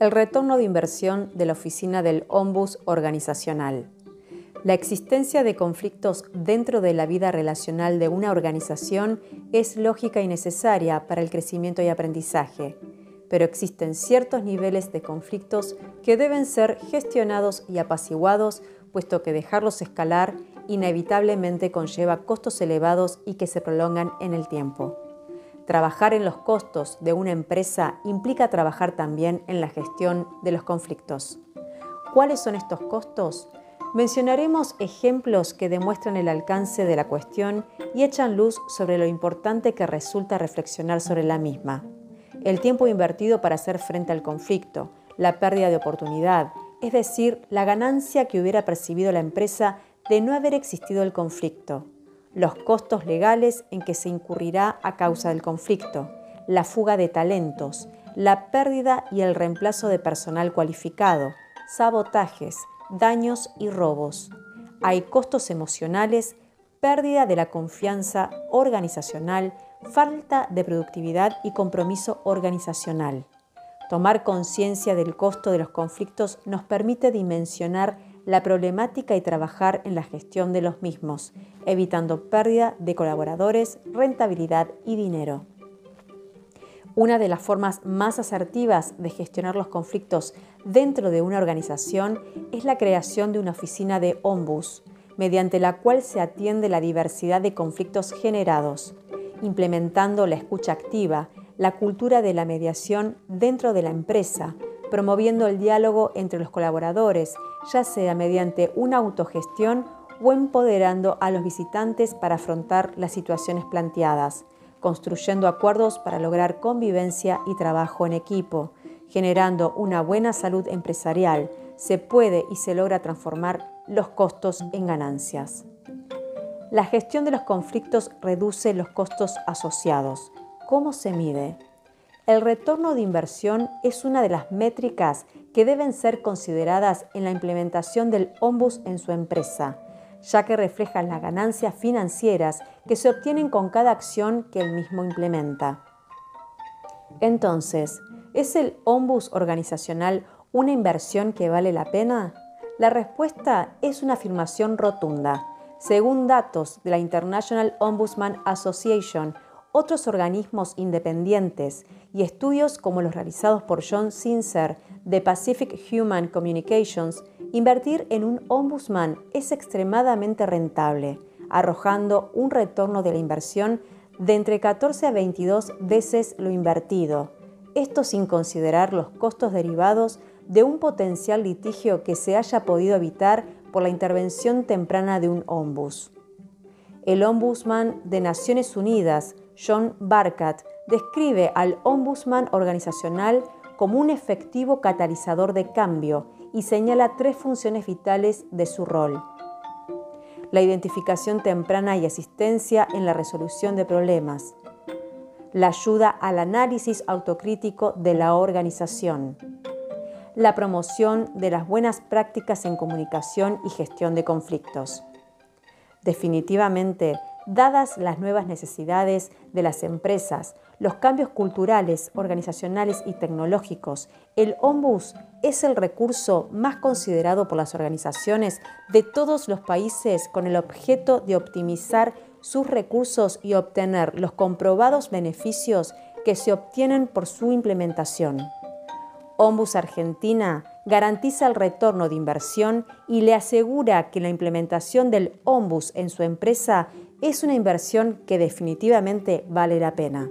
El retorno de inversión de la oficina del Ombus organizacional. La existencia de conflictos dentro de la vida relacional de una organización es lógica y necesaria para el crecimiento y aprendizaje, pero existen ciertos niveles de conflictos que deben ser gestionados y apaciguados, puesto que dejarlos escalar inevitablemente conlleva costos elevados y que se prolongan en el tiempo. Trabajar en los costos de una empresa implica trabajar también en la gestión de los conflictos. ¿Cuáles son estos costos? Mencionaremos ejemplos que demuestran el alcance de la cuestión y echan luz sobre lo importante que resulta reflexionar sobre la misma. El tiempo invertido para hacer frente al conflicto, la pérdida de oportunidad, es decir, la ganancia que hubiera percibido la empresa de no haber existido el conflicto, los costos legales en que se incurrirá a causa del conflicto, la fuga de talentos, la pérdida y el reemplazo de personal cualificado, sabotajes, daños y robos. Hay costos emocionales, pérdida de la confianza organizacional, falta de productividad y compromiso organizacional. Tomar conciencia del costo de los conflictos nos permite dimensionar la problemática y trabajar en la gestión de los mismos, evitando pérdida de colaboradores, rentabilidad y dinero. Una de las formas más asertivas de gestionar los conflictos dentro de una organización es la creación de una oficina de ombus, mediante la cual se atiende la diversidad de conflictos generados, implementando la escucha activa, la cultura de la mediación dentro de la empresa, promoviendo el diálogo entre los colaboradores, ya sea mediante una autogestión o empoderando a los visitantes para afrontar las situaciones planteadas construyendo acuerdos para lograr convivencia y trabajo en equipo, generando una buena salud empresarial, se puede y se logra transformar los costos en ganancias. La gestión de los conflictos reduce los costos asociados. ¿Cómo se mide? El retorno de inversión es una de las métricas que deben ser consideradas en la implementación del ombus en su empresa ya que reflejan las ganancias financieras que se obtienen con cada acción que el mismo implementa. Entonces, ¿es el ombus organizacional una inversión que vale la pena? La respuesta es una afirmación rotunda. Según datos de la International Ombudsman Association, otros organismos independientes y estudios como los realizados por John Sincer de Pacific Human Communications Invertir en un ombudsman es extremadamente rentable, arrojando un retorno de la inversión de entre 14 a 22 veces lo invertido, esto sin considerar los costos derivados de un potencial litigio que se haya podido evitar por la intervención temprana de un ombus. El ombudsman de Naciones Unidas, John Barkat, describe al ombudsman organizacional como un efectivo catalizador de cambio y señala tres funciones vitales de su rol. La identificación temprana y asistencia en la resolución de problemas. La ayuda al análisis autocrítico de la organización. La promoción de las buenas prácticas en comunicación y gestión de conflictos. Definitivamente, dadas las nuevas necesidades de las empresas, los cambios culturales, organizacionales y tecnológicos, el Ombus es el recurso más considerado por las organizaciones de todos los países con el objeto de optimizar sus recursos y obtener los comprobados beneficios que se obtienen por su implementación. Ombus Argentina garantiza el retorno de inversión y le asegura que la implementación del Ombus en su empresa es una inversión que definitivamente vale la pena.